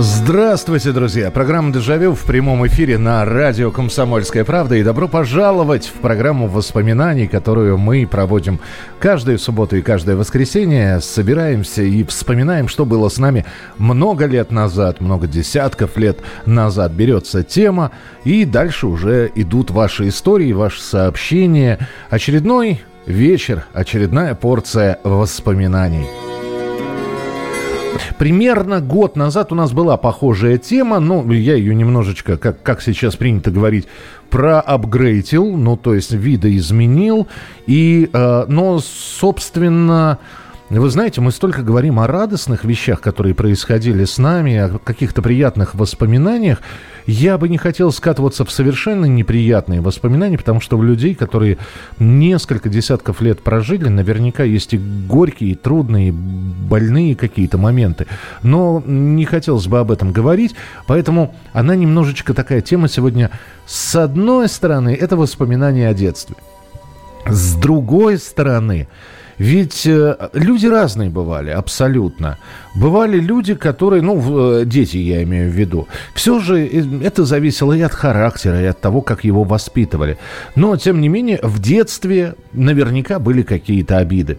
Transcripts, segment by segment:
Здравствуйте, друзья! Программа «Дежавю» в прямом эфире на радио «Комсомольская правда». И добро пожаловать в программу воспоминаний, которую мы проводим каждую субботу и каждое воскресенье. Собираемся и вспоминаем, что было с нами много лет назад, много десятков лет назад. Берется тема, и дальше уже идут ваши истории, ваши сообщения. Очередной вечер, очередная порция воспоминаний. Примерно год назад у нас была похожая тема, но я ее немножечко, как, как сейчас принято говорить, проапгрейтил, ну, то есть видоизменил. И, э, но, собственно, вы знаете, мы столько говорим о радостных вещах, которые происходили с нами, о каких-то приятных воспоминаниях. Я бы не хотел скатываться в совершенно неприятные воспоминания, потому что у людей, которые несколько десятков лет прожили, наверняка есть и горькие, и трудные, и больные какие-то моменты. Но не хотелось бы об этом говорить, поэтому она немножечко такая тема сегодня. С одной стороны, это воспоминания о детстве. С другой стороны, ведь э, люди разные бывали, абсолютно. Бывали люди, которые, ну, э, дети я имею в виду. Все же э, это зависело и от характера, и от того, как его воспитывали. Но, тем не менее, в детстве наверняка были какие-то обиды.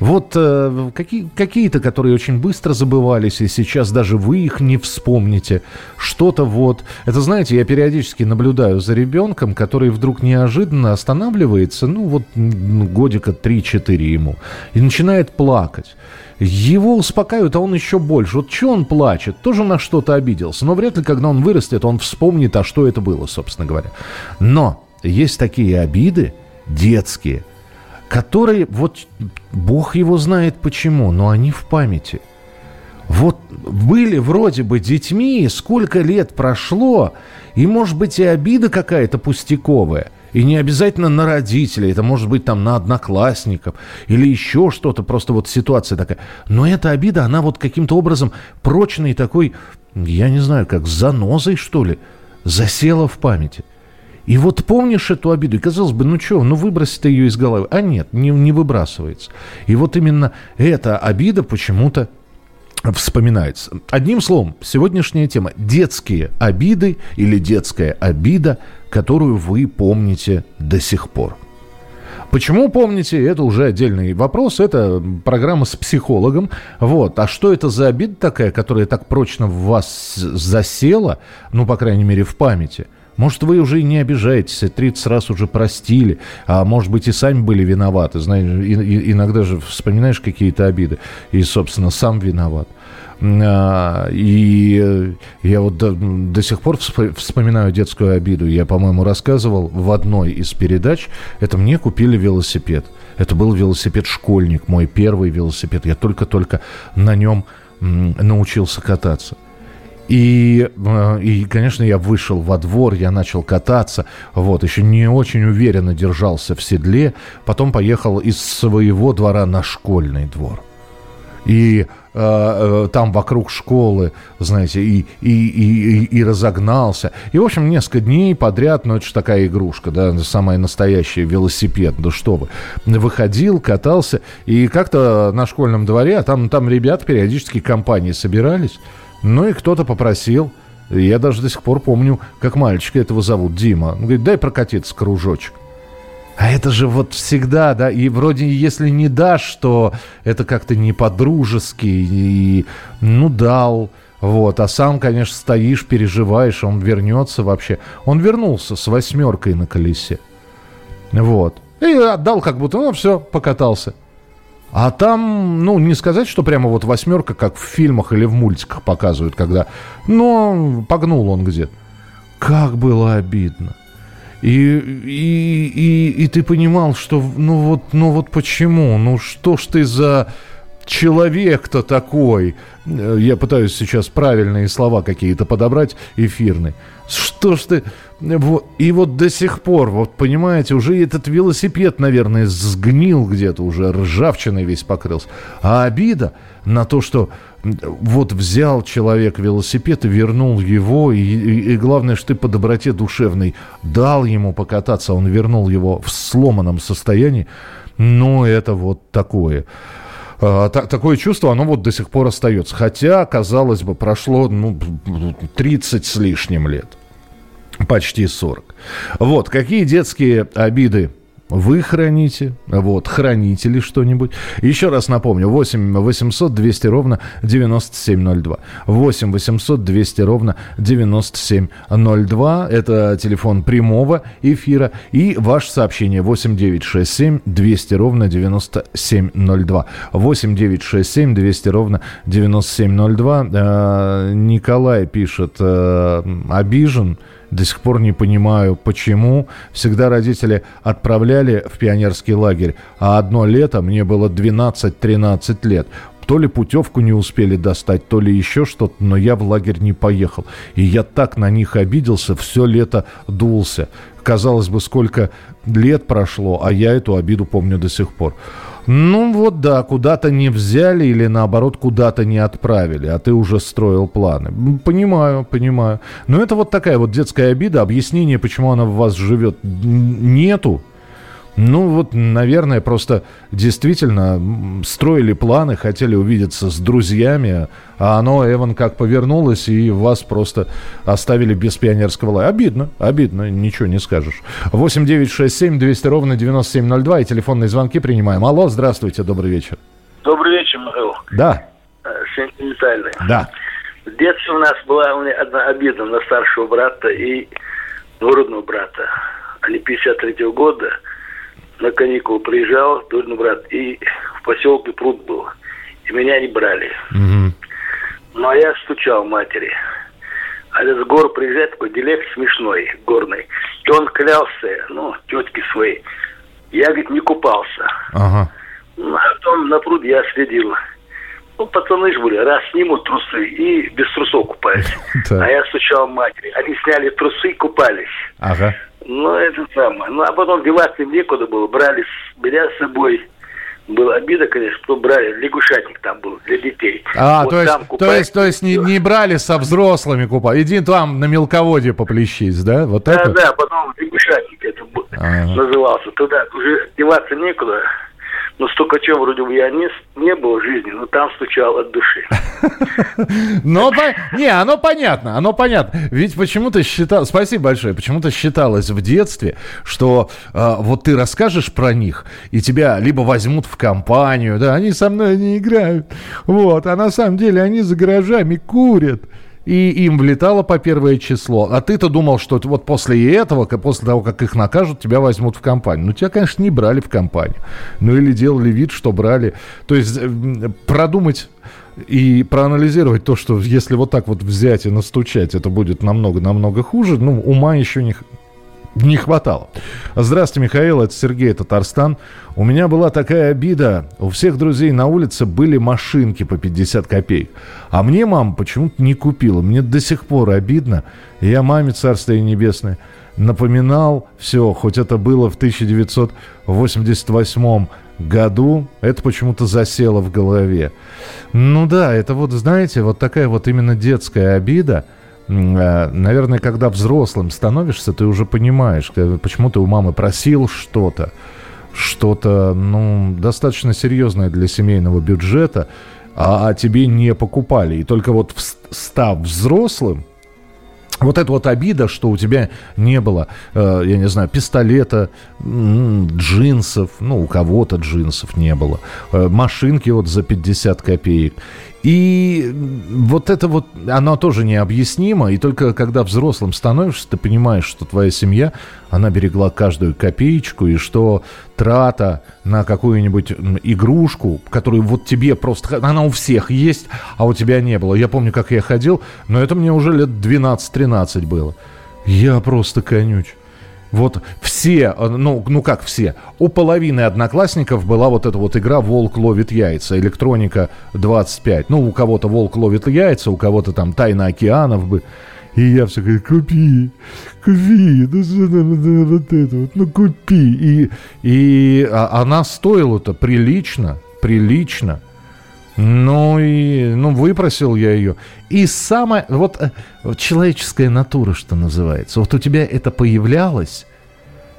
Вот э, какие, какие-то, которые очень быстро забывались, и сейчас даже вы их не вспомните. Что-то вот... Это, знаете, я периодически наблюдаю за ребенком, который вдруг неожиданно останавливается, ну вот годика 3-4 ему, и начинает плакать. Его успокаивают, а он еще больше. Вот что он плачет? Тоже на что-то обиделся. Но вряд ли, когда он вырастет, он вспомнит, а что это было, собственно говоря. Но есть такие обиды детские – которые, вот Бог его знает почему, но они в памяти. Вот были вроде бы детьми, сколько лет прошло, и может быть и обида какая-то пустяковая. И не обязательно на родителей, это может быть там на одноклассников или еще что-то, просто вот ситуация такая. Но эта обида, она вот каким-то образом прочной такой, я не знаю, как занозой, что ли, засела в памяти. И вот помнишь эту обиду, и казалось бы, ну что, ну выбросить ее из головы. А нет, не, не выбрасывается. И вот именно эта обида почему-то вспоминается. Одним словом, сегодняшняя тема – детские обиды или детская обида, которую вы помните до сих пор. Почему помните, это уже отдельный вопрос, это программа с психологом. Вот. А что это за обида такая, которая так прочно в вас засела, ну, по крайней мере, в памяти – может, вы уже и не обижаетесь, 30 раз уже простили, а может быть, и сами были виноваты. Знаешь, иногда же вспоминаешь какие-то обиды, и, собственно, сам виноват. А, и я вот до, до сих пор вспоминаю детскую обиду. Я, по-моему, рассказывал в одной из передач. Это мне купили велосипед. Это был велосипед-школьник, мой первый велосипед. Я только-только на нем научился кататься. И, э, и, конечно, я вышел во двор, я начал кататься, вот, еще не очень уверенно держался в седле, потом поехал из своего двора на школьный двор. И э, э, там вокруг школы, знаете, и, и, и, и разогнался. И, в общем, несколько дней подряд, ну, это же такая игрушка, да, самая настоящая, велосипед, да что вы. Выходил, катался, и как-то на школьном дворе, а там, там ребята периодически компании собирались, ну и кто-то попросил. Я даже до сих пор помню, как мальчика этого зовут, Дима. Он говорит, дай прокатиться кружочек. А это же вот всегда, да, и вроде если не дашь, то это как-то не по-дружески, и, ну, дал, вот, а сам, конечно, стоишь, переживаешь, он вернется вообще. Он вернулся с восьмеркой на колесе, вот, и отдал как будто, ну, все, покатался. А там, ну, не сказать, что прямо вот восьмерка, как в фильмах или в мультиках показывают, когда, ну, погнул он где-то. Как было обидно. И, и, и, и ты понимал, что, ну вот, ну вот почему, ну что ж ты за человек-то такой, э, я пытаюсь сейчас правильные слова какие-то подобрать эфирные. Что ж ты... Вот, и вот до сих пор, вот понимаете, уже этот велосипед, наверное, сгнил где-то, уже ржавчиной весь покрылся. А обида на то, что вот взял человек велосипед и вернул его, и, и, и главное, что ты по доброте душевной дал ему покататься, он вернул его в сломанном состоянии, ну, это вот такое. А, такое чувство, оно вот до сих пор остается. Хотя, казалось бы, прошло ну, 30 с лишним лет. Почти 40. Вот, какие детские обиды вы храните, вот, храните ли что-нибудь. Еще раз напомню, 8 800 200 ровно 9702. 8 800 200 ровно 9702. Это телефон прямого эфира. И ваше сообщение 8 967 200 ровно 9702. 8 967 200 ровно 9702. Э, Николай пишет, э, обижен до сих пор не понимаю, почему. Всегда родители отправляли в пионерский лагерь, а одно лето мне было 12-13 лет. То ли путевку не успели достать, то ли еще что-то, но я в лагерь не поехал. И я так на них обиделся, все лето дулся. Казалось бы, сколько лет прошло, а я эту обиду помню до сих пор. Ну вот да, куда-то не взяли или наоборот куда-то не отправили, а ты уже строил планы. Понимаю, понимаю. Но это вот такая вот детская обида, объяснение, почему она в вас живет, нету. Ну вот, наверное, просто действительно строили планы, хотели увидеться с друзьями, а оно, Эван, как повернулось, и вас просто оставили без пионерского лая. Обидно, обидно, ничего не скажешь. 8 9 6 7 200 ровно 9702 и телефонные звонки принимаем. Алло, здравствуйте, добрый вечер. Добрый вечер, Михаил. Да. Э, сентиментальный. Да. В детстве у нас была у меня одна обида на старшего брата и двоюродного брата. Они 53 -го года на каникулы приезжал, двоюродный брат, и в поселке пруд был. И меня не брали. Мгм. Ну, а я стучал матери. А этот с гор приезжает, такой дилект смешной, горный. И он клялся, ну, тетки своей. Я, говорит, не купался. Ага. Ну, а потом на пруд я следил. Ну, пацаны же были, раз снимут трусы и без трусов купались. А я стучал матери. Они сняли трусы и купались. Ага. Ну, это самое. Ну, а потом деваться им некуда было. Брали меня с собой. Была обида, конечно, что брали. Лягушатник там был для детей. А, Вот то есть, там то купались. есть, то есть не, не брали со взрослыми купа. Иди там на мелководье поплещись, да? Вот Да, это? да, потом лягушатник это Ага. назывался. Туда уже деваться некуда. Но столько чего вроде бы я не, не был в жизни, но там стучал от души. Но, не, оно понятно, оно понятно. Ведь почему-то считал, спасибо большое, почему-то считалось в детстве, что э, вот ты расскажешь про них, и тебя либо возьмут в компанию, да, они со мной не играют, вот, а на самом деле они за гаражами курят. И им влетало по первое число. А ты-то думал, что вот после этого, после того, как их накажут, тебя возьмут в компанию. Ну, тебя, конечно, не брали в компанию. Ну, или делали вид, что брали. То есть э, продумать и проанализировать то, что если вот так вот взять и настучать, это будет намного-намного хуже, ну, ума еще не, не хватало. Здравствуйте, Михаил, это Сергей Татарстан. У меня была такая обида. У всех друзей на улице были машинки по 50 копеек. А мне мама почему-то не купила. Мне до сих пор обидно. Я маме, царствие небесное, напоминал все, хоть это было в 1988 году, это почему-то засело в голове. Ну да, это вот, знаете, вот такая вот именно детская обида – наверное, когда взрослым становишься, ты уже понимаешь, э, почему ты у мамы просил что-то, что-то, ну, достаточно серьезное для семейного бюджета, а, а тебе не покупали. И только вот став взрослым, вот эта вот обида, что у тебя не было, э, я не знаю, пистолета, джинсов, ну, у кого-то джинсов не было, э, машинки вот за 50 копеек. И вот это вот, оно тоже необъяснимо, и только когда взрослым становишься, ты понимаешь, что твоя семья, она берегла каждую копеечку, и что трата на какую-нибудь игрушку, которую вот тебе просто, она у всех есть, а у тебя не было. Я помню, как я ходил, но это мне уже лет 12-13 было. Я просто конюч. Вот все, ну, ну как все, у половины одноклассников была вот эта вот игра «Волк ловит яйца», электроника 25. Ну, у кого-то «Волк ловит яйца», у кого-то там «Тайна океанов» бы. И я все говорю, купи, купи, ну вот это вот, ну купи. И, и а, она стоила-то прилично, прилично. Ну и, ну, выпросил я ее. И самое, вот, э, человеческая натура, что называется. Вот у тебя это появлялось,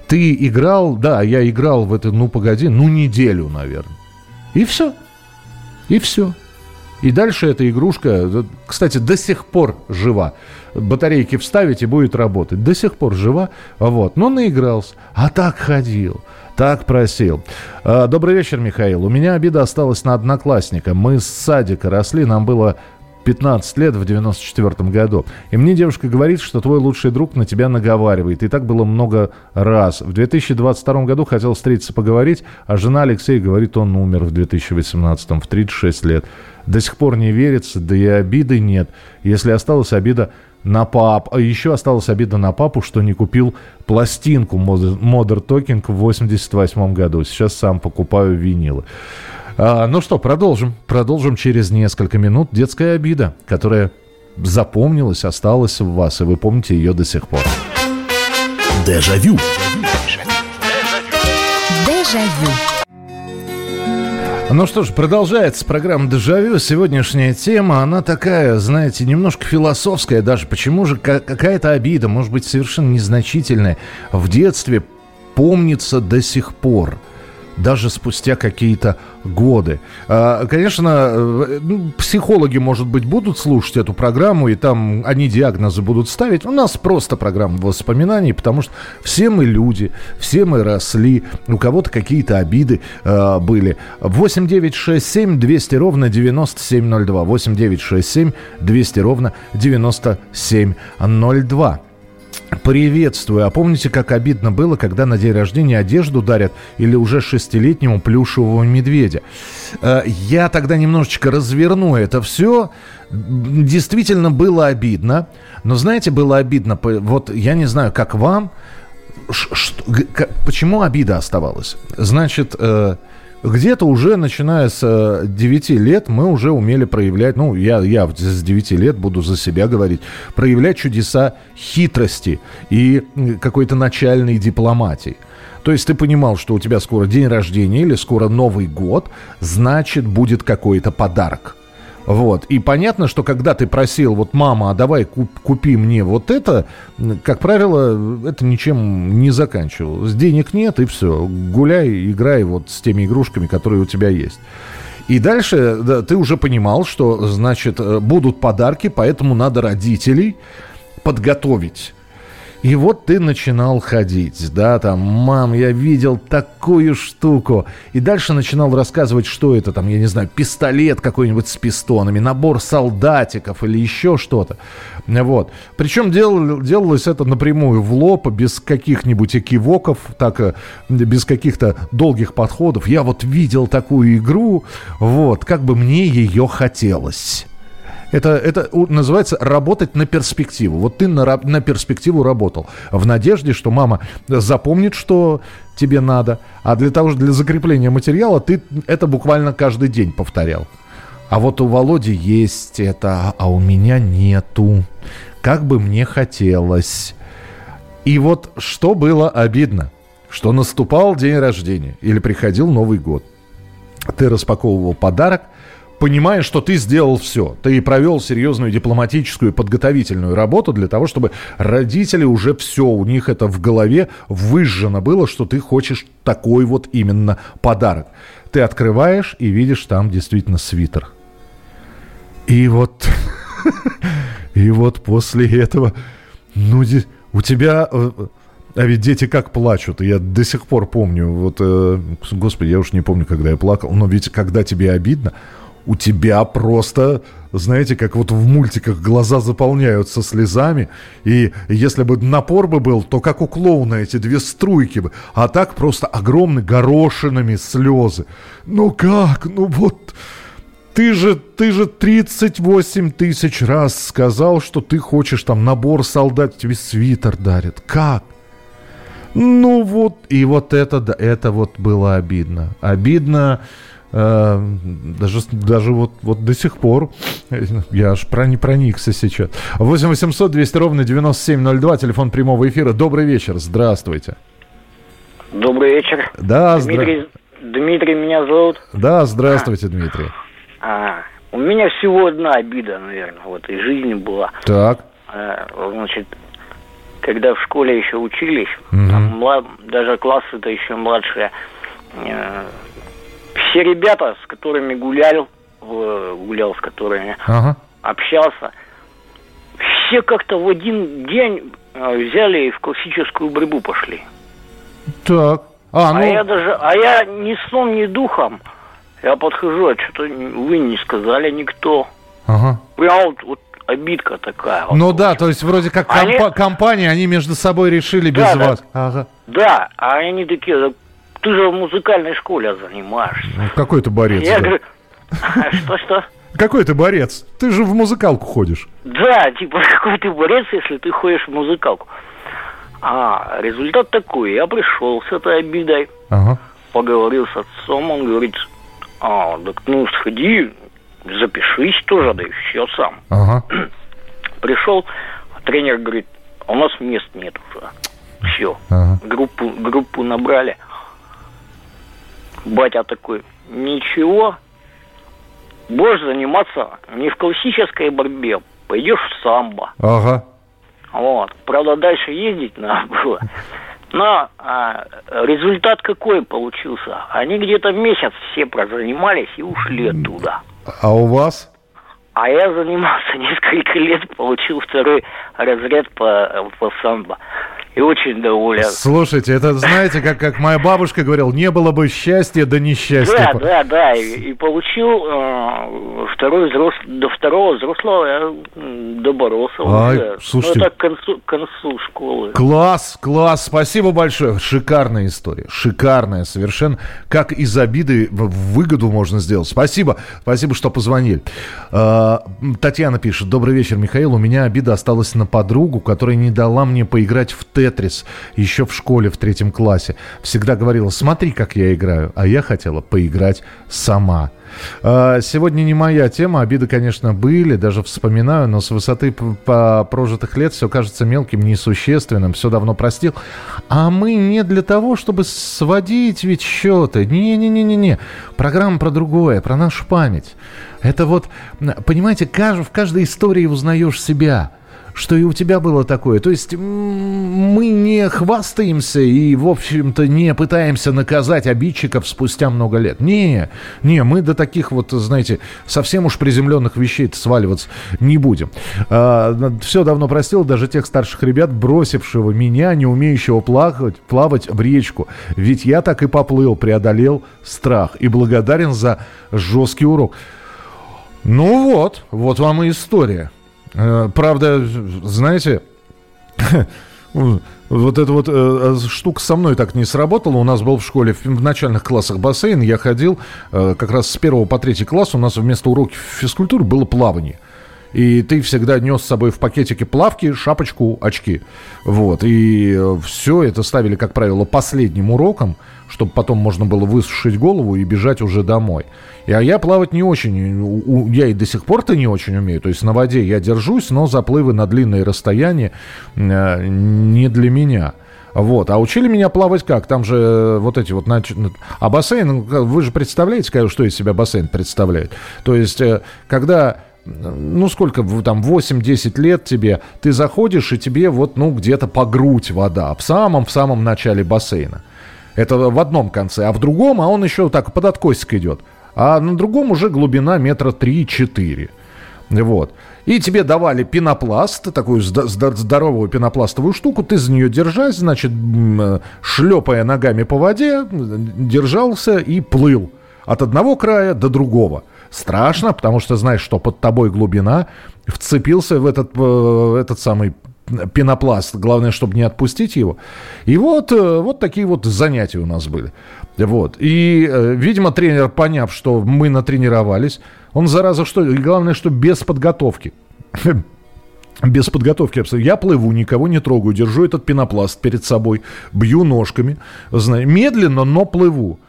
ты играл, да, я играл в это, ну, погоди, ну, неделю, наверное. И все. И все. И дальше эта игрушка, кстати, до сих пор жива. Батарейки вставить и будет работать. До сих пор жива. Вот. Но наигрался. А так ходил. Так просил. А, добрый вечер, Михаил. У меня обида осталась на одноклассника. Мы с садика росли, нам было 15 лет в 94 году. И мне девушка говорит, что твой лучший друг на тебя наговаривает. И так было много раз. В 2022 году хотел встретиться поговорить, а жена Алексей говорит, он умер в 2018 в 36 лет. До сих пор не верится, да и обиды нет. Если осталась обида, на пап. А еще осталась обида на папу, что не купил пластинку Modern Talking в 88 году. Сейчас сам покупаю винилы. А, ну что, продолжим. Продолжим через несколько минут. Детская обида, которая запомнилась, осталась в вас, и вы помните ее до сих пор. Дежавю. Дежавю. Ну что ж, продолжается программа «Дежавю». Сегодняшняя тема, она такая, знаете, немножко философская даже. Почему же какая-то обида, может быть, совершенно незначительная, в детстве помнится до сих пор – даже спустя какие-то годы. А, конечно, э, ну, психологи, может быть, будут слушать эту программу, и там они диагнозы будут ставить. У нас просто программа воспоминаний, потому что все мы люди, все мы росли, у кого-то какие-то обиды э, были. 8 9 6 7 200 ровно 9702. 8 9 6 7 200 ровно 9702. Приветствую. А помните, как обидно было, когда на день рождения одежду дарят или уже шестилетнему плюшевого медведя? Э, я тогда немножечко разверну это все. Действительно было обидно. Но знаете, было обидно, вот я не знаю, как вам, почему обида оставалась? Значит, э, где-то уже начиная с 9 э, лет мы уже умели проявлять, ну, я, я с 9 лет буду за себя говорить, проявлять чудеса хитрости и какой-то начальной дипломатии. То есть ты понимал, что у тебя скоро день рождения или скоро Новый год, значит будет какой-то подарок. Вот. И понятно, что когда ты просил, вот, мама, а давай куп, купи мне вот это, как правило, это ничем не заканчивалось. Денег нет, и все. Гуляй, играй вот с теми игрушками, которые у тебя есть. И дальше да, ты уже понимал, что, значит, э, будут подарки, поэтому надо родителей подготовить и вот ты начинал ходить, да, там, мам, я видел такую штуку. И дальше начинал рассказывать, что это там, я не знаю, пистолет какой-нибудь с пистонами, набор солдатиков или еще что-то. Вот. Причем дел, делалось это напрямую в лоб, без каких-нибудь экивоков, так, э, без каких-то долгих подходов. Я вот видел такую игру, вот, как бы мне ее хотелось. Это, это называется работать на перспективу. Вот ты на, на перспективу работал. В надежде, что мама запомнит, что тебе надо. А для того, для закрепления материала ты это буквально каждый день повторял. А вот у Володи есть это, а у меня нету. Как бы мне хотелось. И вот что было обидно, что наступал день рождения или приходил Новый год. Ты распаковывал подарок – понимая, что ты сделал все. Ты провел серьезную дипломатическую подготовительную работу для того, чтобы родители уже все, у них это в голове выжжено было, что ты хочешь такой вот именно подарок. Ты открываешь и видишь там действительно свитер. И вот, и вот после этого, ну, у тебя э, а ведь дети как плачут. Я до сих пор помню, вот, э, господи, я уж не помню, когда я плакал, но ведь когда тебе обидно, у тебя просто, знаете, как вот в мультиках глаза заполняются слезами. И если бы напор бы был, то как у клоуна эти две струйки бы. А так просто огромные горошинами слезы. Ну как? Ну вот... Ты же, ты же 38 тысяч раз сказал, что ты хочешь там набор солдат, тебе свитер дарят. Как? Ну вот, и вот это, это вот было обидно. Обидно, даже, даже вот, вот до сих пор, я аж про, не проникся сейчас. 8 800 200 ровно 9702, телефон прямого эфира. Добрый вечер, здравствуйте. Добрый вечер. Да, Дмитрий, здра... Дмитрий меня зовут. Да, здравствуйте, а. Дмитрий. А, у меня всего одна обида, наверное, в этой жизни была. Так. А, значит, когда в школе еще учились, угу. млад... даже классы-то еще младшие, э, все ребята, с которыми гулял, гулял с которыми ага. общался, все как-то в один день взяли и в классическую борьбу пошли. Так. А, ну... а я даже, а я ни сном, ни духом, я подхожу, а что-то вы не сказали никто. Ага. Прям вот, вот обидка такая. Ну вот, да, то есть вроде как они... компа- компании, они между собой решили да, без да, вас. Ага. Да, а они такие, ты же в музыкальной школе занимаешься. Ну, какой ты борец? Я да. говорю, что-что? Какой ты борец? Ты же в музыкалку ходишь. Да, типа, какой ты борец, если ты ходишь в музыкалку. А результат такой. Я пришел с этой обидой, ага. поговорил с отцом, он говорит, а, так ну сходи, запишись тоже, да и все сам. Ага. Пришел, тренер говорит, у нас мест нет уже. Все. Ага. Группу, группу набрали. Батя такой, ничего, будешь заниматься не в классической борьбе, пойдешь в самбо. Ага. Вот. Правда, дальше ездить надо было. Но а, результат какой получился? Они где-то месяц все прозанимались и ушли оттуда. А у вас? А я занимался несколько лет, получил второй разряд по, по самбо и очень доволен. Слушайте, это знаете, как, как моя бабушка говорила, не было бы счастья, да несчастья. Да, да, да, и, и получил э, второй взрос... до второго взрослого я доборолся. Ай, уже. слушайте. Ну, это к концу, к концу школы. Класс, класс, спасибо большое. Шикарная история, шикарная совершенно. Как из обиды выгоду можно сделать. Спасибо, спасибо, что позвонили. Э, Татьяна пишет, добрый вечер, Михаил, у меня обида осталась на подругу, которая не дала мне поиграть в Тетрис еще в школе в третьем классе. Всегда говорила, смотри, как я играю. А я хотела поиграть сама. А, сегодня не моя тема. Обиды, конечно, были, даже вспоминаю, но с высоты прожитых лет все кажется мелким, несущественным, все давно простил. А мы не для того, чтобы сводить ведь счеты. Не-не-не-не-не. Программа про другое, про нашу память. Это вот, понимаете, в каждой истории узнаешь себя что и у тебя было такое. То есть мы не хвастаемся и, в общем-то, не пытаемся наказать обидчиков спустя много лет. Не, не, мы до таких вот, знаете, совсем уж приземленных вещей сваливаться не будем. А, все давно простил даже тех старших ребят, бросившего меня, не умеющего плавать, плавать в речку. Ведь я так и поплыл, преодолел страх и благодарен за жесткий урок. Ну вот, вот вам и история. Э, правда, знаете, вот эта вот э, штука со мной так не сработала. У нас был в школе в, в начальных классах бассейн. Я ходил э, как раз с первого по третий класс. У нас вместо уроков физкультуры было плавание. И ты всегда нес с собой в пакетике плавки, шапочку, очки. Вот. И э, все это ставили, как правило, последним уроком, чтобы потом можно было высушить голову и бежать уже домой. И, а я плавать не очень, я и до сих пор-то не очень умею. То есть на воде я держусь, но заплывы на длинные расстояния э, не для меня. Вот. А учили меня плавать как? Там же э, вот эти вот... А бассейн, вы же представляете, что из себя бассейн представляет? То есть, э, когда ну сколько, там 8-10 лет тебе, ты заходишь, и тебе вот, ну, где-то по грудь вода, в самом-в самом начале бассейна. Это в одном конце, а в другом, а он еще так под откосик идет а на другом уже глубина метра 3-4. Вот. И тебе давали пенопласт, такую здоровую пенопластовую штуку, ты за нее держась, значит, шлепая ногами по воде, держался и плыл от одного края до другого. Страшно, потому что знаешь, что под тобой глубина, вцепился в этот, э, этот самый пенопласт. Главное, чтобы не отпустить его. И вот, э, вот такие вот занятия у нас были. Вот. И, э, видимо, тренер, поняв, что мы натренировались, он, зараза, что... И главное, что без подготовки. без подготовки абсолютно. Я плыву, никого не трогаю, держу этот пенопласт перед собой, бью ножками, знаю, медленно, но плыву.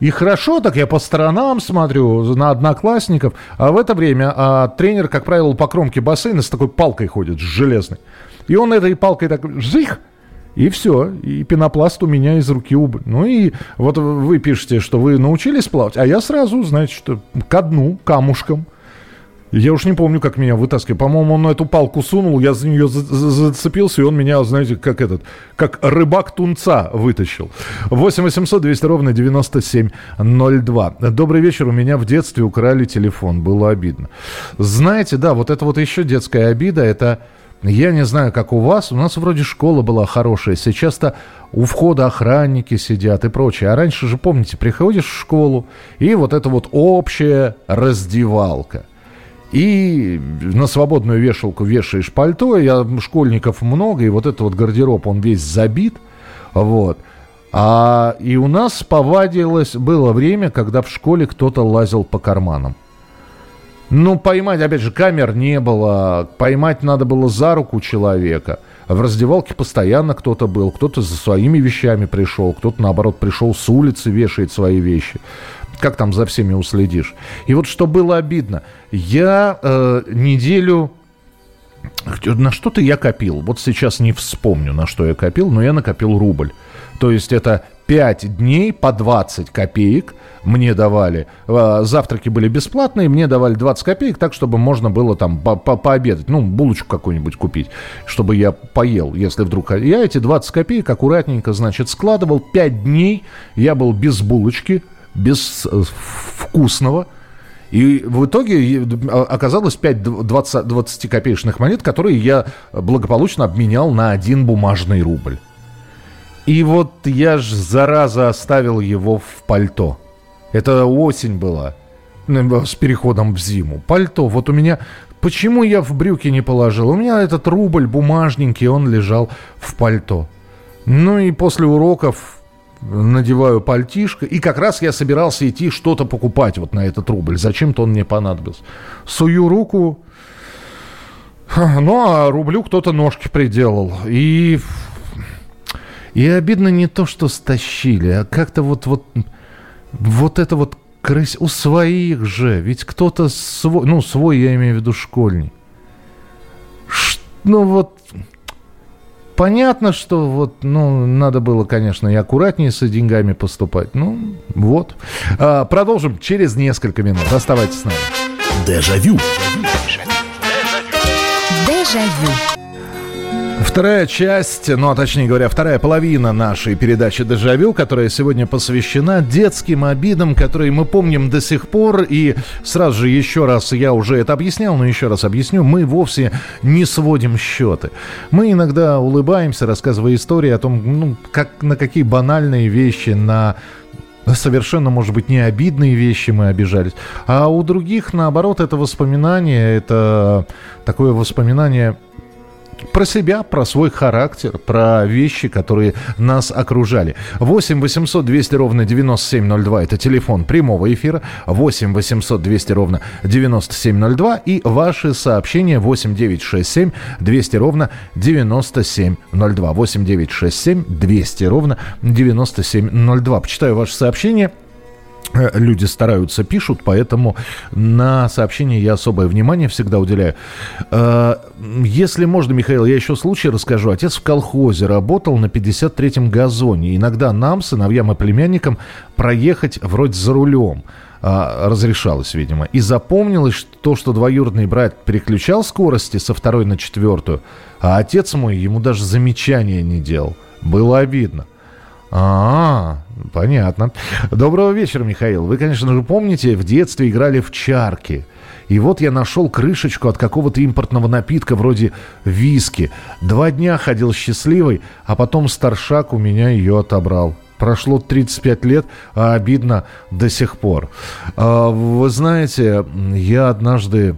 И хорошо, так я по сторонам смотрю на одноклассников, а в это время а, тренер, как правило, по кромке бассейна с такой палкой ходит, с железной. И он этой палкой так, жих, и все, и пенопласт у меня из руки убыл. Ну и вот вы пишете, что вы научились плавать, а я сразу, знаете, что ко дну, камушком. Я уж не помню, как меня вытаскивали. По-моему, он эту палку сунул, я за нее зацепился, и он меня, знаете, как этот, как рыбак тунца вытащил. 8 800 200 ровно 9702. Добрый вечер. У меня в детстве украли телефон. Было обидно. Знаете, да, вот это вот еще детская обида. Это, я не знаю, как у вас. У нас вроде школа была хорошая. Сейчас-то у входа охранники сидят и прочее. А раньше же, помните, приходишь в школу, и вот это вот общая раздевалка – и на свободную вешалку вешаешь пальто, я, школьников много, и вот этот вот гардероб, он весь забит, вот. А, и у нас повадилось, было время, когда в школе кто-то лазил по карманам. Ну, поймать, опять же, камер не было, поймать надо было за руку человека. В раздевалке постоянно кто-то был, кто-то за своими вещами пришел, кто-то, наоборот, пришел с улицы, вешает свои вещи как там за всеми уследишь. И вот что было обидно, я э, неделю на что-то я копил. Вот сейчас не вспомню, на что я копил, но я накопил рубль. То есть это 5 дней по 20 копеек мне давали. Э, завтраки были бесплатные, мне давали 20 копеек, так, чтобы можно было там по -по пообедать. Ну, булочку какую-нибудь купить, чтобы я поел, если вдруг... Я эти 20 копеек аккуратненько, значит, складывал. 5 дней я был без булочки, без э, вкусного. И в итоге а, оказалось 5 20, 20 копеечных монет, которые я благополучно обменял на один бумажный рубль. И вот я ж, зараза, оставил его в пальто. Это осень была, ну, с переходом в зиму. Пальто. Вот у меня... Почему я в брюки не положил? У меня этот рубль бумажненький, он лежал в пальто. Ну и после уроков надеваю пальтишко, и как раз я собирался идти что-то покупать вот на этот рубль. Зачем-то он мне понадобился. Сую руку, ну, а рублю кто-то ножки приделал. И, и обидно не то, что стащили, а как-то вот, вот, вот это вот крыс... у своих же. Ведь кто-то свой, ну, свой, я имею в виду школьник. Ну, вот Понятно, что вот, ну, надо было, конечно, и аккуратнее с деньгами поступать. Ну, вот. А, продолжим через несколько минут. Оставайтесь с нами. Дежавю. Дежавю. Вторая часть, ну а точнее говоря, вторая половина нашей передачи «Дежавю», которая сегодня посвящена детским обидам, которые мы помним до сих пор. И сразу же еще раз, я уже это объяснял, но еще раз объясню, мы вовсе не сводим счеты. Мы иногда улыбаемся, рассказывая истории о том, ну, как, на какие банальные вещи, на совершенно, может быть, не обидные вещи мы обижались. А у других, наоборот, это воспоминание, это такое воспоминание про себя, про свой характер, про вещи, которые нас окружали. 8 800 200 ровно 9702 это телефон прямого эфира. 8 800 200 ровно 9702 и ваши сообщения 8 967 200 ровно 9702. 8 967 200 ровно 9702. Почитаю ваше сообщение. Э, люди стараются, пишут, поэтому на сообщения я особое внимание всегда уделяю. Если можно, Михаил, я еще случай расскажу. Отец в колхозе работал на 53-м газоне. Иногда нам, сыновьям и племянникам, проехать вроде за рулем а, разрешалось, видимо. И запомнилось то, что двоюродный брат переключал скорости со второй на четвертую, а отец мой ему даже замечания не делал. Было обидно. А, понятно. Доброго вечера, Михаил. Вы, конечно же, помните, в детстве играли в чарки. И вот я нашел крышечку от какого-то импортного напитка вроде виски. Два дня ходил счастливый, а потом старшак у меня ее отобрал. Прошло 35 лет, а обидно до сих пор. А, вы знаете, я однажды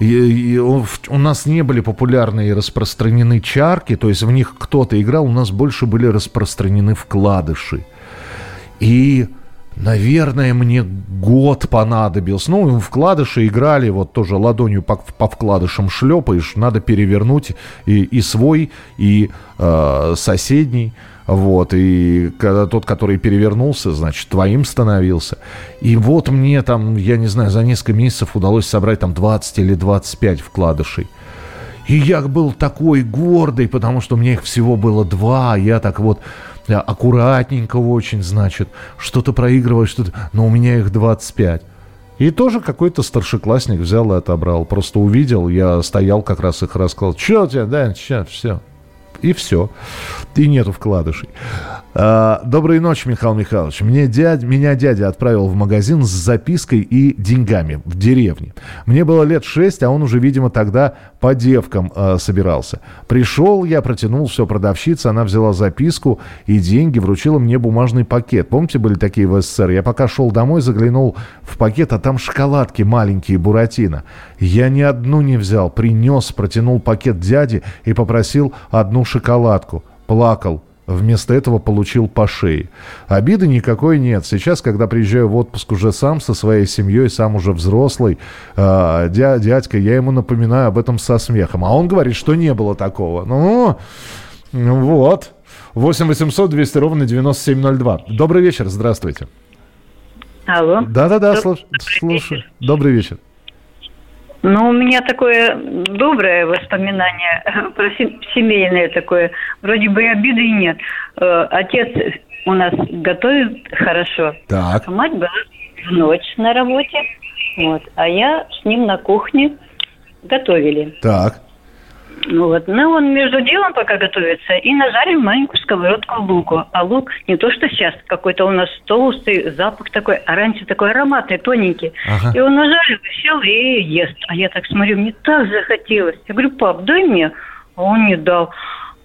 у нас не были популярны и распространены чарки, то есть в них кто-то играл, у нас больше были распространены вкладыши. И Наверное, мне год понадобился. Ну, вкладыши играли, вот тоже ладонью по, по вкладышам шлепаешь, надо перевернуть и, и свой, и э, соседний. Вот, и когда тот, который перевернулся, значит, твоим становился. И вот мне там, я не знаю, за несколько месяцев удалось собрать там 20 или 25 вкладышей. И я был такой гордый, потому что меня их всего было два. Я так вот аккуратненько очень, значит, что-то проигрываю, что-то... Но у меня их 25. И тоже какой-то старшеклассник взял и отобрал. Просто увидел, я стоял как раз их рассказал. Че у тебя, да, сейчас, все. И все. И нету вкладышей. А, доброй ночи, Михаил Михайлович. Мне дядь, меня дядя отправил в магазин с запиской и деньгами в деревне. Мне было лет шесть, а он уже, видимо, тогда по девкам э, собирался. Пришел я, протянул все продавщице, она взяла записку и деньги, вручила мне бумажный пакет. Помните, были такие в СССР? Я пока шел домой, заглянул в пакет, а там шоколадки маленькие, Буратино. Я ни одну не взял, принес, протянул пакет дяде и попросил одну шоколадку. Плакал. Вместо этого получил по шее. Обиды никакой нет. Сейчас, когда приезжаю в отпуск уже сам со своей семьей, сам уже взрослый, э, дя, дядька, я ему напоминаю об этом со смехом. А он говорит, что не было такого. Ну, вот. 8 800 200 ровно 9702. Добрый вечер, здравствуйте. Алло. Да-да-да, слушаю. Добрый вечер. Ну, у меня такое доброе воспоминание, про семейное такое. Вроде бы и обиды и нет. Э, отец у нас готовит хорошо. Так. А мать была в ночь на работе. Вот. А я с ним на кухне готовили. Так. Ну вот, ну он между делом пока готовится и нажарим маленькую сковородку луку. А лук не то, что сейчас какой-то у нас толстый запах такой, а раньше такой ароматный, тоненький. Ага. И он нажарил, сел и ест. А я так смотрю, мне так захотелось. Я говорю, пап, дай мне. А он не дал.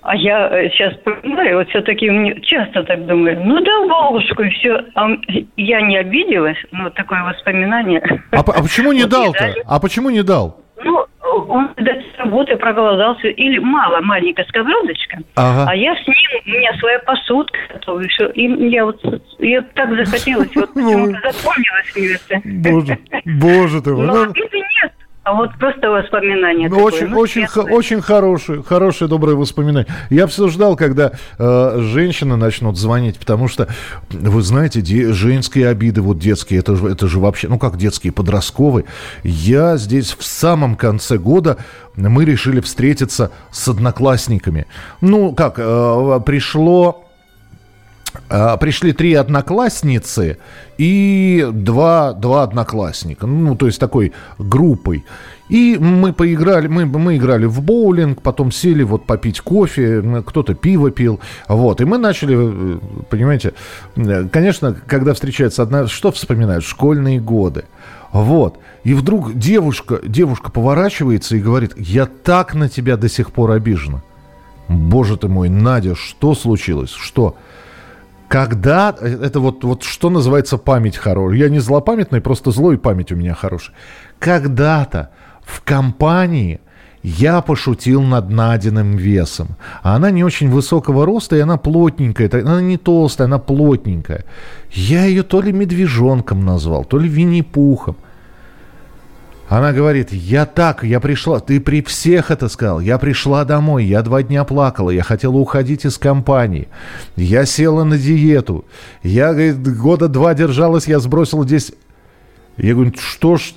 А я сейчас э, понимаю, вот все-таки мне часто так думаю, ну да, бабушку, и все. А я не обиделась, но такое воспоминание. А, а почему не дал-то? А почему не дал? Ну, он с работы проголодался, или мало, маленькая сковородочка, ага. а я с ним, у меня своя посудка, все, и я вот, я так захотелось, вот почему-то запомнилось мне это. Боже, боже ты мой. Но ну, нет, а вот просто воспоминания. Ну, очень, ну, очень, х- очень хорошие, хорошие, добрые воспоминания. Я все ждал, когда э, женщины начнут звонить, потому что, вы знаете, де- женские обиды, вот детские, это же, это же вообще, ну как детские, подростковые. Я здесь в самом конце года, мы решили встретиться с одноклассниками. Ну, как, э, пришло пришли три одноклассницы и два, два одноклассника. Ну, то есть такой группой. И мы поиграли, мы, мы играли в боулинг, потом сели вот попить кофе, кто-то пиво пил. Вот, и мы начали, э, понимаете, э, конечно, когда встречается одна, что вспоминают? Школьные годы. Вот. И вдруг девушка, девушка поворачивается и говорит, я так на тебя до сих пор обижена. Боже ты мой, Надя, что случилось? Что? Когда, это вот, вот что называется память хорошая. Я не злопамятный, просто злой память у меня хорошая. Когда-то в компании я пошутил над Надиным весом. А она не очень высокого роста, и она плотненькая. Она не толстая, она плотненькая. Я ее то ли медвежонком назвал, то ли Винни-Пухом. Она говорит, я так, я пришла, ты при всех это сказал, я пришла домой, я два дня плакала, я хотела уходить из компании, я села на диету, я, говорит, года два держалась, я сбросила здесь... Я говорю, что ж,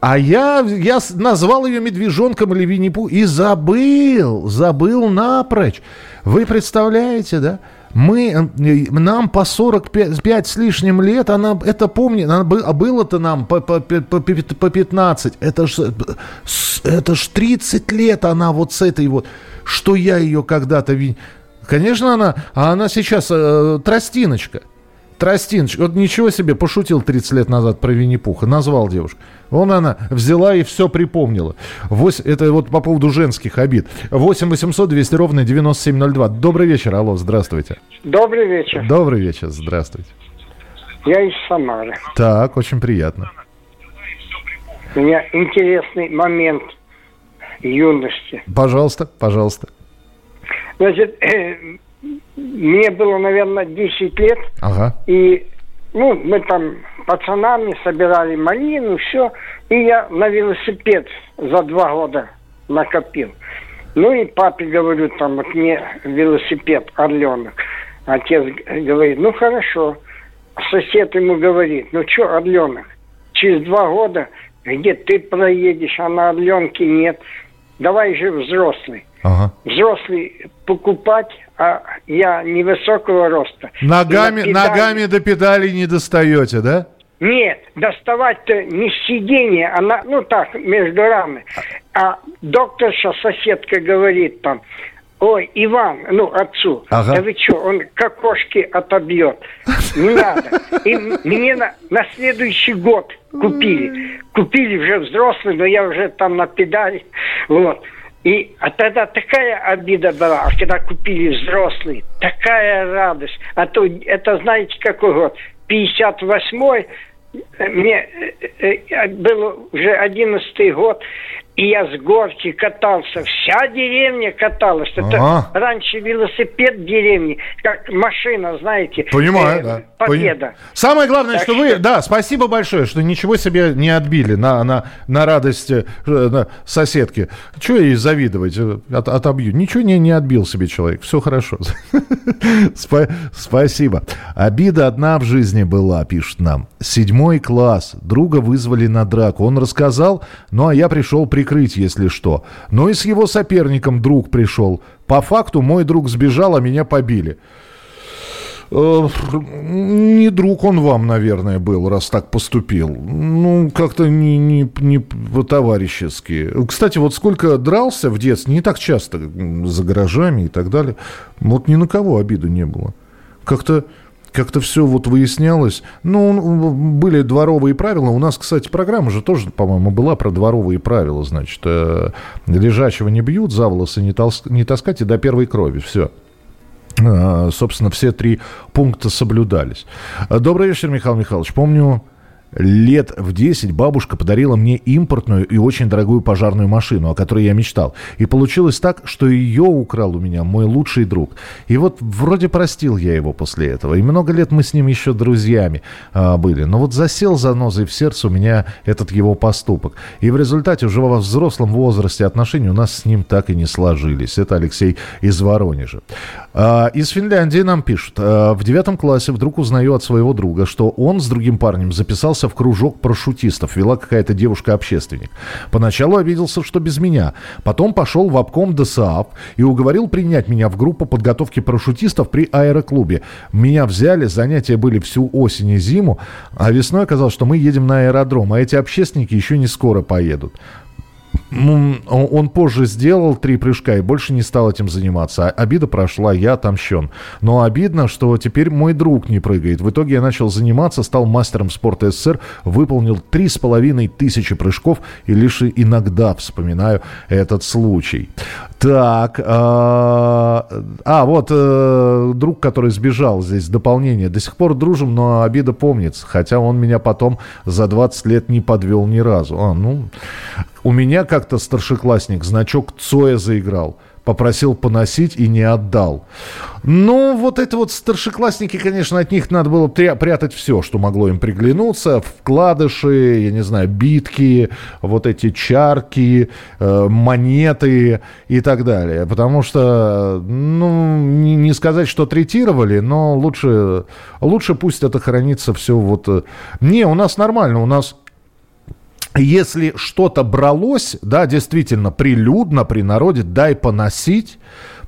а я, я назвал ее медвежонком или винни и забыл, забыл напрочь. Вы представляете, да? Мы, э, нам по 45 с лишним лет, она это помнит, она, а было-то нам по, по, по, по 15. Это ж, это ж 30 лет она вот с этой вот, что я ее когда-то... Конечно, она, а она сейчас э, тростиночка. Тростиночка. Вот ничего себе, пошутил 30 лет назад про Винни-Пуха, назвал девушку. Вон она взяла и все припомнила. 8, это вот по поводу женских обид. 8 800 200 ровно 9702. Добрый вечер, алло, здравствуйте. Добрый вечер. Добрый вечер, здравствуйте. Я из Самары. Так, очень приятно. У меня интересный момент юности. Пожалуйста, пожалуйста. Значит, э, мне было, наверное, 10 лет. Ага. И ну, мы там пацанами собирали малину, все. И я на велосипед за два года накопил. Ну и папе говорю, там вот мне велосипед орленок. Отец говорит, ну хорошо. Сосед ему говорит, ну что, орленок, через два года где ты проедешь, а на орленке нет. Давай же взрослый. Ага. Взрослый покупать, а я невысокого роста. Ногами, педали... ногами до педали не достаете, да? Нет, доставать-то не с сиденья, а на, ну так, между раны. А докторша, соседка говорит там, ой, Иван, ну, отцу, ага. да вы что, он кокошки отобьет. Не надо. И мне на, на следующий год купили. Купили уже взрослый, но я уже там на педали. Вот. И а тогда такая обида была, а когда купили взрослый, такая радость. А то это знаете какой год? 58-й, мне э, э, был уже одиннадцатый год, и я с горки катался. Вся деревня каталась. Это ага. раньше велосипед в деревне, как машина, знаете. Понимаю, э, да. Победа. Самое главное, так что, что вы, да, спасибо большое, что ничего себе не отбили на, на, на радость э, на соседки. Чего ей завидовать? Э, от, отобью. Ничего не, не отбил себе человек. Все хорошо. Спасибо. Обида одна в жизни была, пишет нам. Седьмой класс. Друга вызвали на драку. Он рассказал, ну а я пришел при прикрыть, если что. Но и с его соперником друг пришел. По факту мой друг сбежал, а меня побили. Э, не друг он вам, наверное, был, раз так поступил. Ну, как-то не, не, не по-товарищески. Кстати, вот сколько дрался в детстве, не так часто, за гаражами и так далее. Вот ни на кого обиды не было. Как-то как-то все вот выяснялось. Ну, были дворовые правила. У нас, кстати, программа же тоже, по-моему, была про дворовые правила. Значит, э, лежачего не бьют, за волосы не, толс- не таскать и до первой крови. Все. Э, собственно, все три пункта соблюдались. Добрый вечер, Михаил Михайлович. Помню, лет в 10 бабушка подарила мне импортную и очень дорогую пожарную машину, о которой я мечтал. И получилось так, что ее украл у меня мой лучший друг. И вот вроде простил я его после этого. И много лет мы с ним еще друзьями а, были. Но вот засел за занозой в сердце у меня этот его поступок. И в результате уже во взрослом возрасте отношения у нас с ним так и не сложились. Это Алексей из Воронежа. А, из Финляндии нам пишут. А, в девятом классе вдруг узнаю от своего друга, что он с другим парнем записался записался в кружок парашютистов. Вела какая-то девушка-общественник. Поначалу обиделся, что без меня. Потом пошел в обком ДСААФ и уговорил принять меня в группу подготовки парашютистов при аэроклубе. Меня взяли, занятия были всю осень и зиму, а весной оказалось, что мы едем на аэродром, а эти общественники еще не скоро поедут. Ну, он позже сделал три прыжка и больше не стал этим заниматься. А обида прошла, я отомщен. Но обидно, что теперь мой друг не прыгает. В итоге я начал заниматься, стал мастером спорта СССР, выполнил три с половиной тысячи прыжков и лишь иногда вспоминаю этот случай. Так, а, а вот э, друг, который сбежал, здесь дополнение. До сих пор дружим, но обида помнится. Хотя он меня потом за 20 лет не подвел ни разу. А, ну, у меня как-то старшеклассник значок Цоя заиграл попросил поносить и не отдал. Ну, вот это вот старшеклассники, конечно, от них надо было прятать все, что могло им приглянуться. Вкладыши, я не знаю, битки, вот эти чарки, э, монеты и так далее. Потому что, ну, не, не сказать, что третировали, но лучше, лучше пусть это хранится все вот... Э, не, у нас нормально, у нас если что-то бралось, да, действительно, прилюдно, при народе, дай поносить,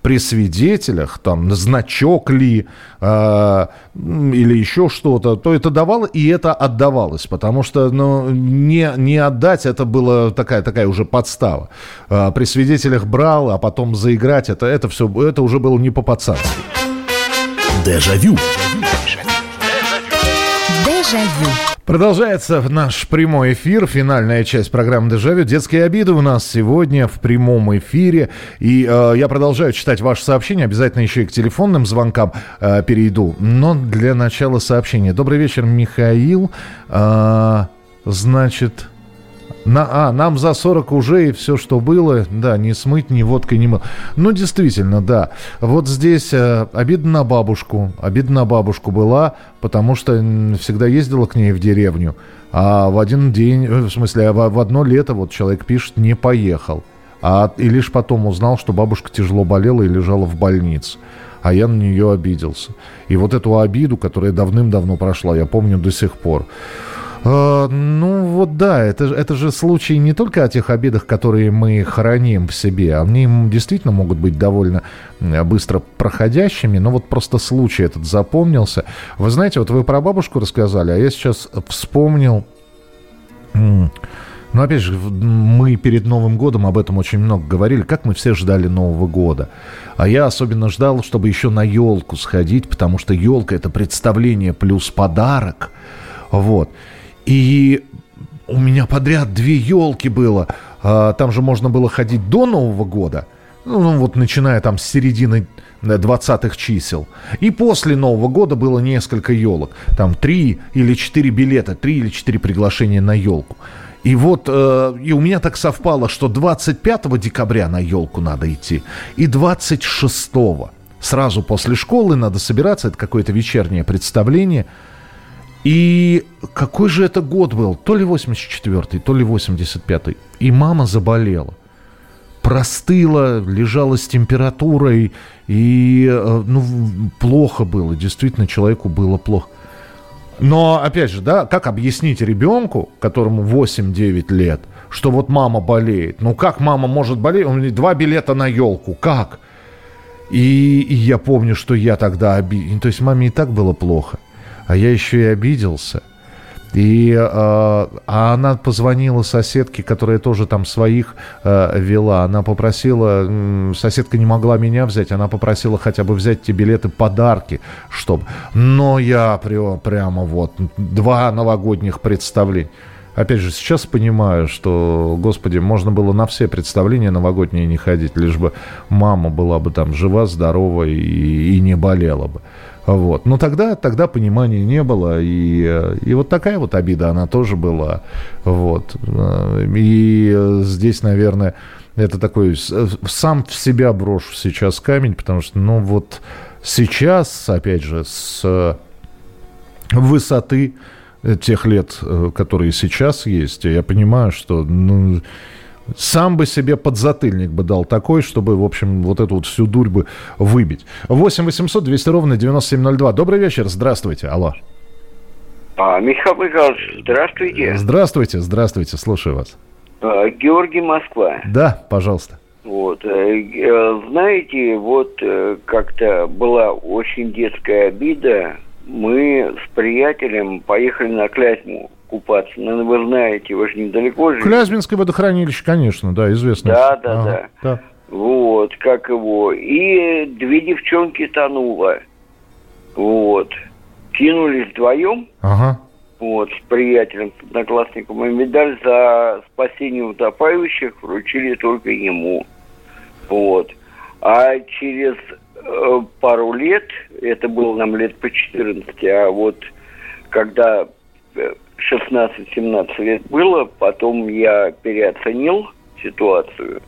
при свидетелях, там, значок ли, э, или еще что-то, то это давало, и это отдавалось, потому что, ну, не, не отдать, это была такая, такая уже подстава. Э, при свидетелях брал, а потом заиграть, это, это все, это уже было не по-пацански. Дежавю. Дежавю. Продолжается наш прямой эфир, финальная часть программы «Дежавю». Детские обиды у нас сегодня в прямом эфире. И э, я продолжаю читать ваши сообщения. Обязательно еще и к телефонным звонкам э, перейду. Но для начала сообщения. Добрый вечер, Михаил. Э, значит, На, а, нам за 40 уже и все, что было, да, не смыть, ни водкой, ни мыл. Ну, действительно, да. Вот здесь э, обидно на бабушку. Обидно на бабушку была, потому что всегда ездила к ней в деревню. А в один день, э, в смысле, в, в одно лето вот человек пишет, не поехал. А, и лишь потом узнал, что бабушка тяжело болела и лежала в больнице. А я на нее обиделся. И вот эту обиду, которая давным-давно прошла, я помню до сих пор. Uh, ну вот да, это, это же случай не только о тех обидах, которые мы храним в себе, они действительно могут быть довольно быстро проходящими, но вот просто случай этот запомнился. Вы знаете, вот вы про бабушку рассказали, а я сейчас вспомнил... Но опять же, мы перед Новым годом об этом очень много говорили, как мы все ждали Нового года. А я особенно ждал, чтобы еще на елку сходить, потому что елка это представление плюс подарок. Вот. И у меня подряд две елки было. А, там же можно было ходить до Нового года. Ну, ну вот начиная там с середины 20-х чисел. И после Нового года было несколько елок. Там три или четыре билета, три или четыре приглашения на елку. И вот, э, и у меня так совпало, что 25 декабря на елку надо идти, и 26 сразу после школы надо собираться, это какое-то вечернее представление. И какой же это год был? То ли 84-й, то ли 85-й. И мама заболела. Простыла, лежала с температурой, и э, ну, плохо было, действительно человеку было плохо. Но, опять же, да, как объяснить ребенку, которому 8-9 лет, что вот мама болеет? Ну, как мама может болеть? У меня два билета на елку. Как? И, и я помню, что я тогда обиделся. То есть маме и так было плохо. А я еще и обиделся. И э, а она позвонила соседке, которая тоже там своих э, вела. Она попросила, соседка не могла меня взять, она попросила хотя бы взять те билеты подарки, чтобы. Но я при, прямо вот два новогодних представления. Опять же, сейчас понимаю, что, господи, можно было на все представления новогодние не ходить, лишь бы мама была бы там жива, здорова и, и не болела бы. Вот. Но тогда, тогда понимания не было, и, и вот такая вот обида она тоже была. Вот. И здесь, наверное, это такой сам в себя брошу сейчас камень, потому что, ну вот сейчас, опять же, с высоты тех лет, э, которые сейчас есть, я понимаю, что ну, сам бы себе подзатыльник бы дал такой, чтобы, в общем, вот эту вот всю дурь бы выбить. 8 800 200 ровно 9702. Добрый вечер, здравствуйте, алло. А, Михаил Михайлович, здравствуйте. Здравствуйте, здравствуйте, слушаю вас. А, Георгий Москва. Да, пожалуйста. Вот, э, э, знаете, вот э, как-то была очень детская обида. Мы с приятелем поехали на Клязьму купаться. Ну, вы знаете, вы же недалеко живете. Клязьминское водохранилище, конечно, да, известно. Да, да, ага, да, да. Вот, как его. И две девчонки тонуло. Вот. Кинулись вдвоем. Ага. Вот, с приятелем, одноклассником. И медаль за спасение утопающих вручили только ему. Вот. А через э, пару лет, это было нам лет по 14, а вот когда э, 16-17 лет было, потом я переоценил ситуацию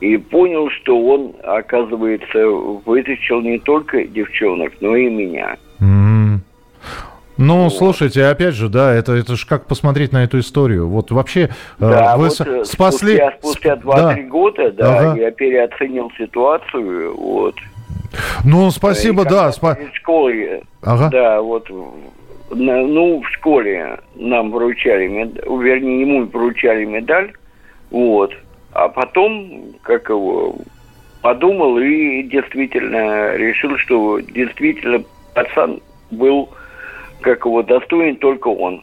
и понял, что он, оказывается, вытащил не только девчонок, но и меня. Ну, вот. слушайте, опять же, да, это, это же как посмотреть на эту историю. Вот вообще э, да, вы вот э, спасли... Спустя, спустя 2-3 да. года, да, ага. я переоценил ситуацию, вот. Ну, спасибо, да. Спа... школе, ага. да, вот ну, в школе нам вручали медаль, вернее, ему вручали медаль, вот. А потом, как его, подумал и действительно решил, что действительно пацан был, как его, достоин только он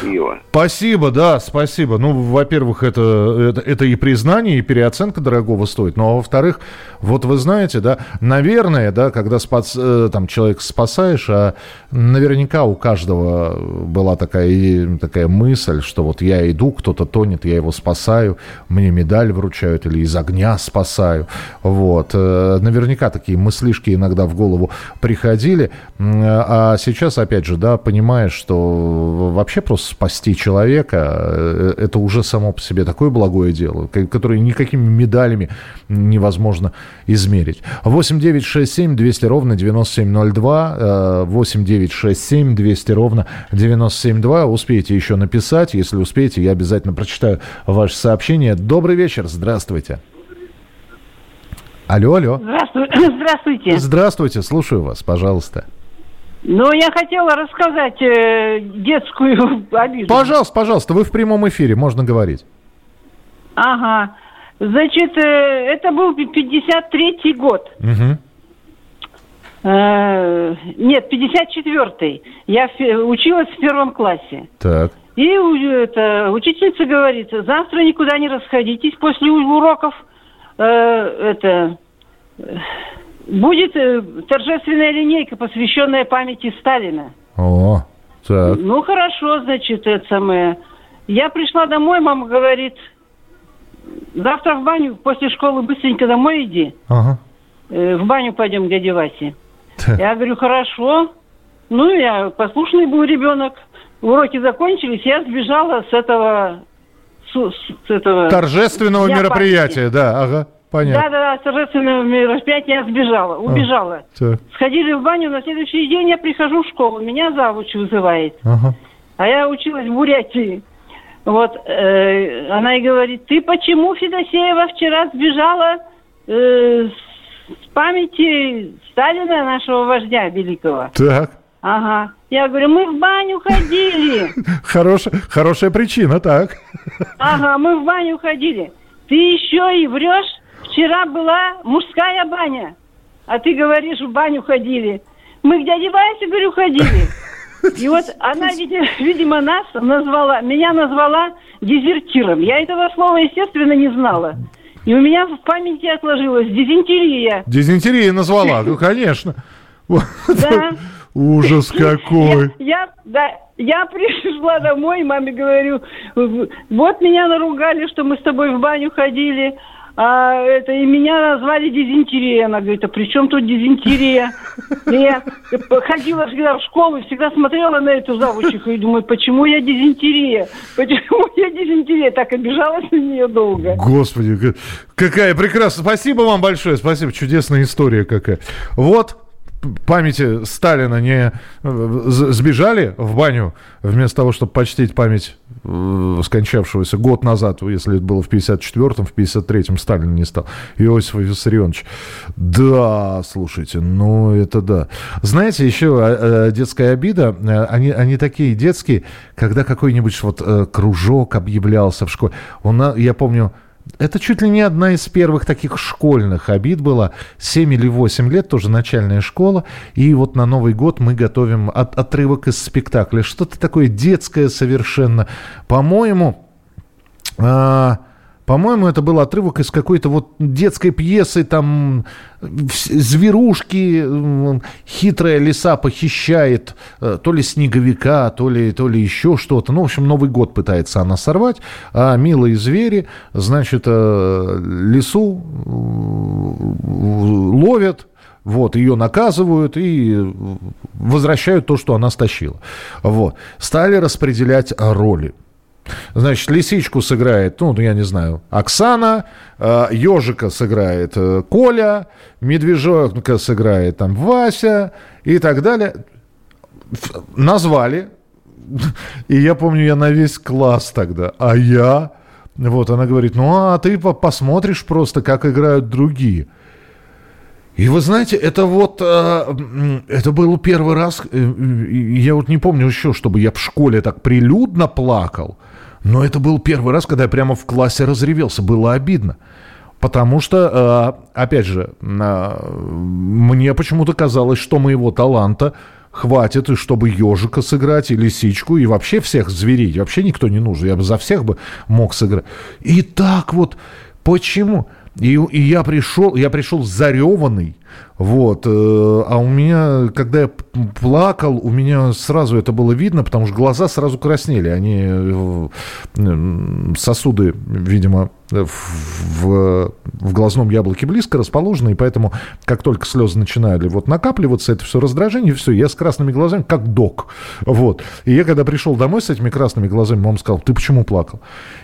пива. Спасибо, да, спасибо. Ну, во-первых, это, это, это и признание, и переоценка дорогого стоит. Ну, а во-вторых, вот вы знаете, да, наверное, да, когда спас, э, там человек спасаешь, а наверняка у каждого была такая, такая мысль, что вот я иду, кто-то тонет, я его спасаю, мне медаль вручают или из огня спасаю. Вот. Э, наверняка такие мыслишки иногда в голову приходили. А сейчас, опять же, да, понимаешь, что вообще просто спасти человека, это уже само по себе такое благое дело, которое никакими медалями невозможно измерить. 8 9 6 7 200 ровно 9702, 8 9 6 7 200 ровно 9702. Успеете еще написать, если успеете, я обязательно прочитаю ваше сообщение. Добрый вечер, здравствуйте. Алло, алло. Здравствуйте. Здравствуйте, слушаю вас, пожалуйста. Ну, я хотела рассказать э, детскую обиду. Пожалуйста, пожалуйста, вы в прямом эфире, можно говорить. Ага. Значит, э, это был 53-й год. Угу. Э, нет, 54-й. Я училась в первом классе. Так. И это, учительница говорит, завтра никуда не расходитесь после уроков. Э, это будет э, торжественная линейка, посвященная памяти Сталина. О, так. Ну, хорошо, значит, это самое. Я пришла домой, мама говорит, завтра в баню, после школы быстренько домой иди. Ага. Э, в баню пойдем к дяде Васе. Я говорю, хорошо. Ну, я послушный был ребенок. Уроки закончились, я сбежала с этого... С, с этого Торжественного мероприятия, памяти. да, ага. Понятно. Да, да, да, торжественного мероприятия я сбежала, а, убежала. А, Сходили в баню, на следующий день я прихожу в школу, меня завуч вызывает. Ага. А я училась в Бурятии. Вот, э, она и говорит, ты почему, Федосеева, вчера сбежала э, с памяти Сталина, нашего вождя великого? Так. Ага. Я говорю, мы в баню ходили. Хорошая, хорошая причина, так. Ага, мы в баню ходили. Ты еще и врешь? Вчера была мужская баня, а ты говоришь, в баню ходили. Мы к дяде Васе, говорю, ходили. И вот она, видимо, нас назвала, меня назвала дезертиром. Я этого слова, естественно, не знала. И у меня в памяти отложилось дизентерия. Дизентерия назвала, ну, конечно. Да. Ужас какой. Я, я, да, я пришла домой, маме говорю, вот меня наругали, что мы с тобой в баню ходили, а это и меня назвали дизентерия. Она говорит, а при чем тут дизентерия? Я ходила всегда в школу, всегда смотрела на эту завучиху и думаю, почему я дизентерия? Почему я дизентерия? Так обижалась на нее долго. Господи, какая прекрасная. Спасибо вам большое, спасибо. Чудесная история какая. Вот, памяти Сталина не э, сбежали в баню вместо того, чтобы почтить память э, скончавшегося год назад, если это было в 54-м, в 53-м Сталин не стал, Иосифа Виссарионовича. Да, слушайте, ну это да. Знаете, еще э, детская обида, они, они такие детские, когда какой-нибудь вот кружок объявлялся в школе. Он, я помню, это чуть ли не одна из первых таких школьных обид была. 7 или 8 лет, тоже начальная школа. И вот на Новый год мы готовим от, отрывок из спектакля. Что-то такое детское совершенно. По-моему... А, по-моему, это был отрывок из какой-то вот детской пьесы, там зверушки, хитрая лиса похищает э, то ли снеговика, то ли, то ли еще что-то. Ну, в общем, Новый год пытается она сорвать, а милые звери, значит, э, лису ловят, вот, ее наказывают и возвращают то, что она стащила. Вот. Стали распределять роли. Значит, лисичку сыграет, ну, я не знаю, Оксана, э, ежика сыграет э, Коля, медвежонка сыграет там Вася и так далее. Назвали. И я помню, я на весь класс тогда. А я... Вот, она говорит, ну, а ты посмотришь просто, как играют другие. И вы знаете, это вот, э, это был первый раз, я вот не помню еще, чтобы я в школе так прилюдно плакал. Но это был первый раз, когда я прямо в классе разревелся. Было обидно. Потому что, э, опять же, э, мне почему-то казалось, что моего таланта хватит, и чтобы ежика сыграть, и лисичку, и вообще всех зверей. Вообще никто не нужен. Я бы за всех бы мог сыграть. И так вот, почему? И, и я пришел, я пришел зареванный, Вот. Э, а у меня, когда я плакал, у меня сразу это было видно, потому что глаза сразу краснели. Они э, сосуды, видимо, в, в глазном яблоке близко расположены, и поэтому, как только слезы начинали вот накапливаться, это все раздражение, все, я с красными глазами, как док. Вот. И я, когда пришел домой с этими красными глазами, мама сказала, ты почему плакал?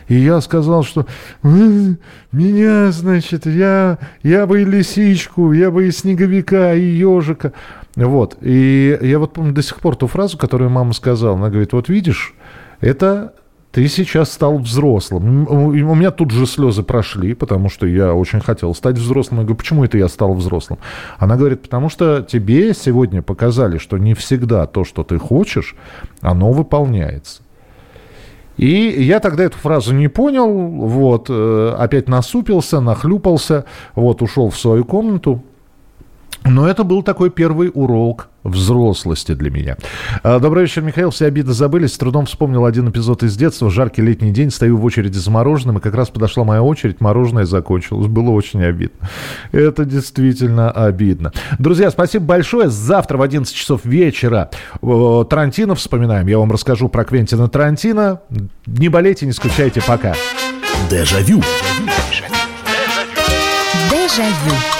И я сказал, что меня, значит, я, я бы и лисичку, я бы и снеговика, и ежика. Вот. И я вот помню до сих пор ту фразу, которую мама сказала. Она говорит, вот видишь, это ты сейчас стал взрослым. У меня тут же слезы прошли, потому что я очень хотел стать взрослым. Я говорю, почему это я стал взрослым? Она говорит, потому что тебе сегодня показали, что не всегда то, что ты хочешь, оно выполняется. И я тогда эту фразу не понял, вот, э, опять насупился, нахлюпался, вот, ушел в свою комнату, но это был такой первый урок взрослости для меня. А, добрый вечер, Михаил. Все обиды забылись. С трудом вспомнил один эпизод из детства. Жаркий летний день. Стою в очереди за мороженым. И как раз подошла моя очередь. Мороженое закончилось. Было очень обидно. Это действительно обидно. Друзья, спасибо большое. Завтра в 11 часов вечера Тарантино вспоминаем. Я вам расскажу про Квентина Тарантино. Не болейте, не скучайте. Пока. Дежавю. Дежавю.